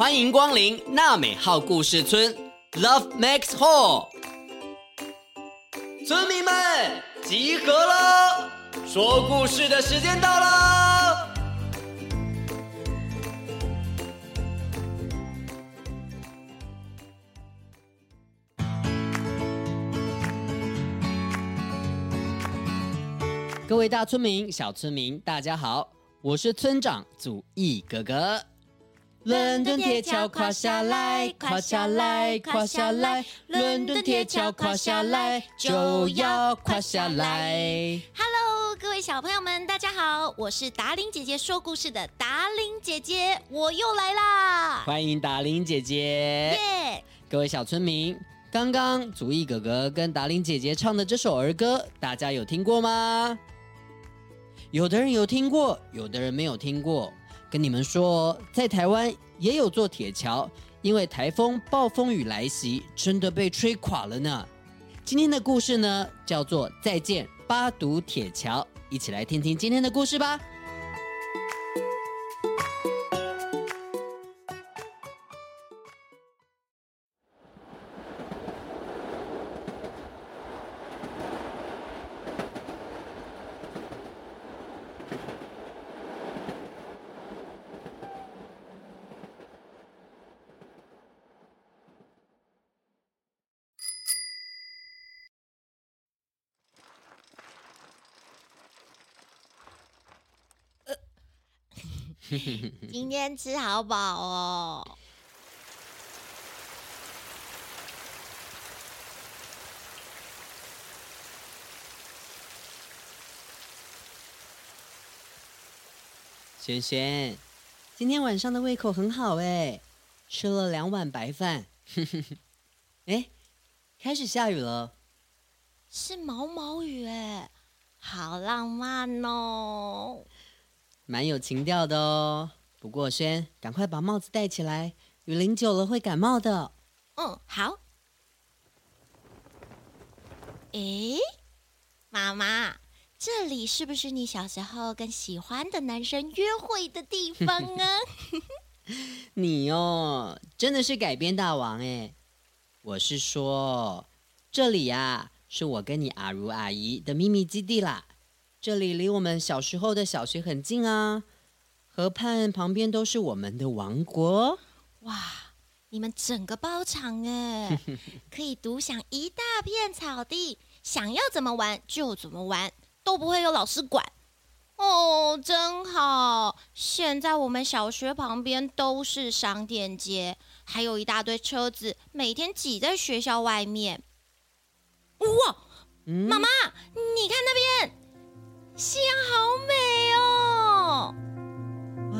欢迎光临娜美号故事村，Love Max Hall。村民们集合了，说故事的时间到了。各位大村民、小村民，大家好，我是村长祖义哥哥。伦敦铁桥垮下来，垮下来，垮下来，伦敦铁桥垮下来，就要垮下来。Hello，各位小朋友们，大家好，我是达伶姐姐说故事的达伶姐姐，我又来啦！欢迎达伶姐姐。耶!各位小村民，刚刚祖义哥哥跟达伶姐姐唱的这首儿歌，大家有听过吗？有的人有听过，有的人没有听过。跟你们说，在台湾也有座铁桥，因为台风、暴风雨来袭，真的被吹垮了呢。今天的故事呢，叫做《再见八堵铁桥》，一起来听听今天的故事吧。今天吃好饱哦！萱萱，今天晚上的胃口很好哎，吃了两碗白饭。哎，开始下雨了，是毛毛雨哎，好浪漫哦！蛮有情调的哦，不过轩，赶快把帽子戴起来，雨淋久了会感冒的。嗯，好。诶，妈妈，这里是不是你小时候跟喜欢的男生约会的地方啊？你哦，真的是改编大王诶。我是说，这里呀，是我跟你阿如阿姨的秘密基地啦。这里离我们小时候的小学很近啊，河畔旁边都是我们的王国。哇，你们整个包场哎，可以独享一大片草地，想要怎么玩就怎么玩，都不会有老师管。哦，真好！现在我们小学旁边都是商店街，还有一大堆车子，每天挤在学校外面。哇，嗯、妈妈，你看那边。夕阳好美哦！哇！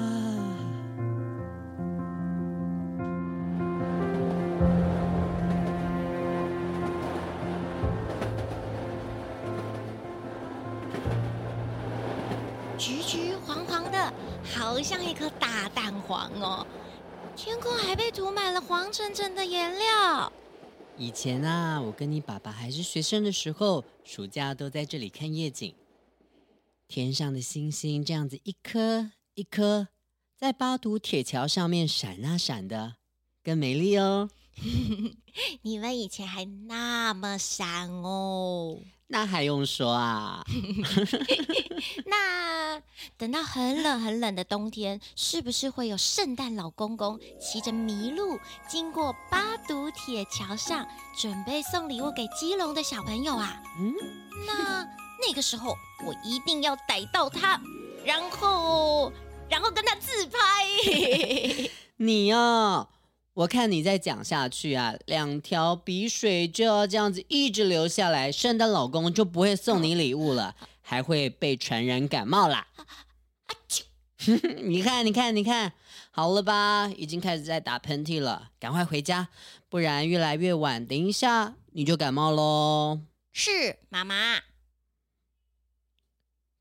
橘橘黄黄的，好像一颗大蛋黄哦。天空还被涂满了黄澄澄的颜料。以前啊，我跟你爸爸还是学生的时候，暑假都在这里看夜景。天上的星星这样子一颗一颗，在巴堵铁桥上面闪啊闪的，更美丽哦。你们以前还那么闪哦？那还用说啊？那等到很冷很冷的冬天，是不是会有圣诞老公公骑着麋鹿经过巴堵铁桥上，准备送礼物给基隆的小朋友啊？嗯，那。那个时候，我一定要逮到他，然后，然后跟他自拍。你哦，我看你再讲下去啊，两条鼻水就要这样子一直流下来，圣诞老公就不会送你礼物了，还会被传染感冒啦。你看，你看，你看，好了吧？已经开始在打喷嚏了，赶快回家，不然越来越晚，等一下你就感冒喽。是，妈妈。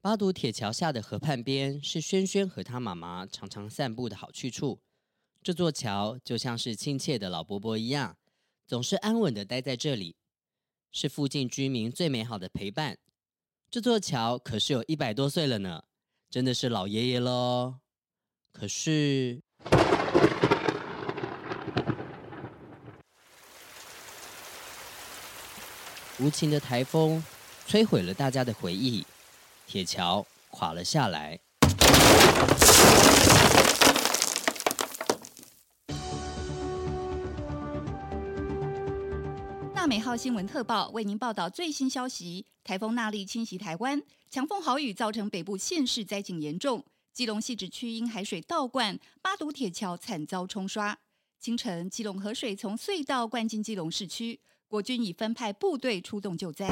巴堵铁桥下的河畔边是轩轩和他妈妈常常散步的好去处。这座桥就像是亲切的老伯伯一样，总是安稳的待在这里，是附近居民最美好的陪伴。这座桥可是有一百多岁了呢，真的是老爷爷喽。可是。无情的台风摧毁了大家的回忆，铁桥垮了下来。大美号新闻特报为您报道最新消息：台风纳莉侵袭台湾，强风豪雨造成北部县市灾情严重，基隆汐止区因海水倒灌，八堵铁桥惨遭冲刷。清晨，基隆河水从隧道灌进基隆市区。国军已分派部队出动救灾。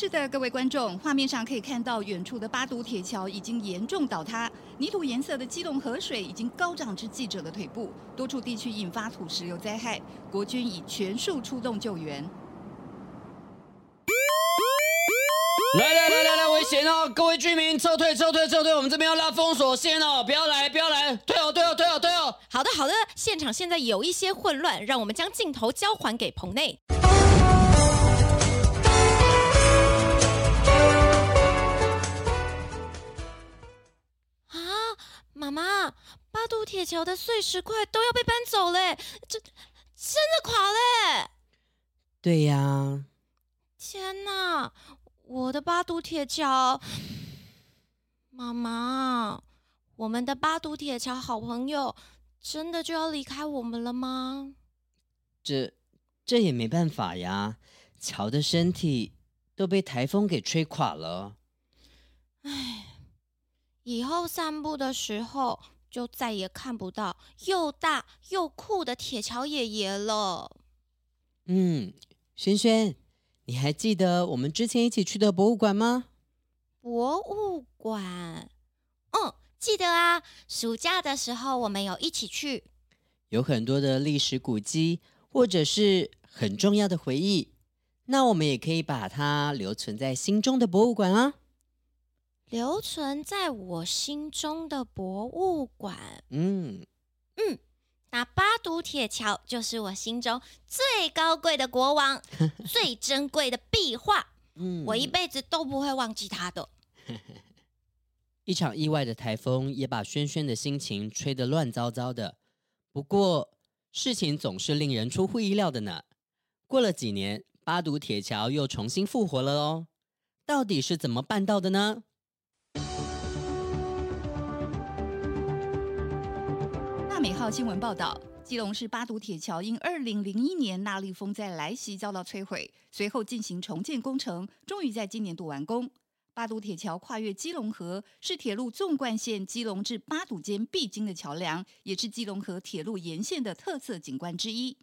是的，各位观众，画面上可以看到远处的八堵铁桥已经严重倒塌，泥土颜色的基隆河水已经高涨至记者的腿部，多处地区引发土石流灾害。国军已全数出动救援。来来来来来，危险哦！各位居民撤退撤退撤退，我们这边要拉封锁线哦，不要来不要来，退哦退哦退哦退哦！好的好的，现场现在有一些混乱，让我们将镜头交还给棚内。妈妈，八堵铁桥的碎石块都要被搬走嘞，这真的垮嘞？对呀。天哪！我的八堵铁桥，妈妈，我们的八堵铁桥好朋友真的就要离开我们了吗？这这也没办法呀，桥的身体都被台风给吹垮了。唉，以后散步的时候就再也看不到又大又酷的铁桥爷爷了。嗯，轩轩。你还记得我们之前一起去的博物馆吗？博物馆，嗯，记得啊。暑假的时候我们有一起去，有很多的历史古迹或者是很重要的回忆。那我们也可以把它留存在心中的博物馆啊。留存在我心中的博物馆，嗯嗯。那八堵铁桥就是我心中最高贵的国王，最珍贵的壁画，嗯，我一辈子都不会忘记他的。一场意外的台风也把轩轩的心情吹得乱糟糟的。不过事情总是令人出乎意料的呢。过了几年，八堵铁桥又重新复活了哦。到底是怎么办到的呢？大美号新闻报道，基隆市八堵铁桥因二零零一年那莉风灾来袭遭到摧毁，随后进行重建工程，终于在今年度完工。八堵铁桥跨越基隆河，是铁路纵贯线基隆至八堵间必经的桥梁，也是基隆河铁路沿线的特色景观之一。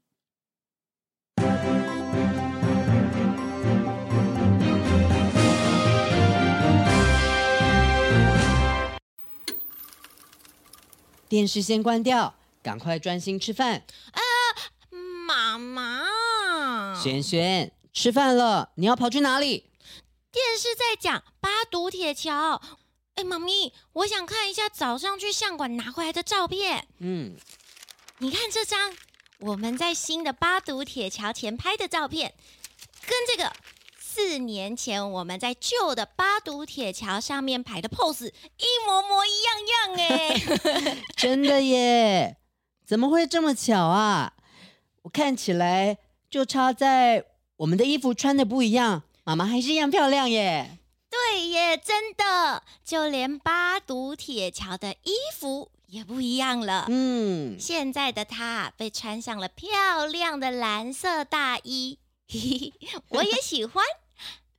电视先关掉，赶快专心吃饭。啊，妈妈，轩轩，吃饭了，你要跑去哪里？电视在讲八堵铁桥。哎，妈咪，我想看一下早上去相馆拿回来的照片。嗯，你看这张，我们在新的八堵铁桥前拍的照片，跟这个。四年前我们在旧的八堵铁桥上面排的 pose 一模模一样样哎，真的耶？怎么会这么巧啊？我看起来就差在我们的衣服穿的不一样，妈妈还是一样漂亮耶。对耶，真的，就连八堵铁桥的衣服也不一样了。嗯，现在的她被穿上了漂亮的蓝色大衣，嘿嘿，我也喜欢。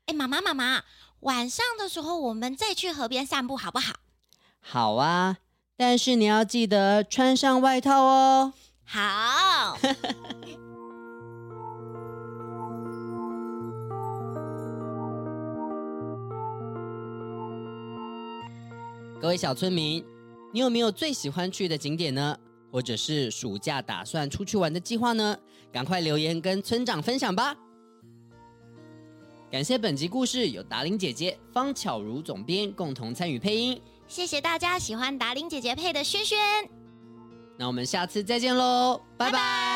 哎，妈妈妈妈，晚上的时候我们再去河边散步好不好？好啊，但是你要记得穿上外套哦。好。各位小村民，你有没有最喜欢去的景点呢？或者是暑假打算出去玩的计划呢？赶快留言跟村长分享吧。感谢本集故事由达玲姐姐、方巧如总编共同参与配音。谢谢大家喜欢达玲姐姐配的轩轩。那我们下次再见喽，拜拜。拜拜。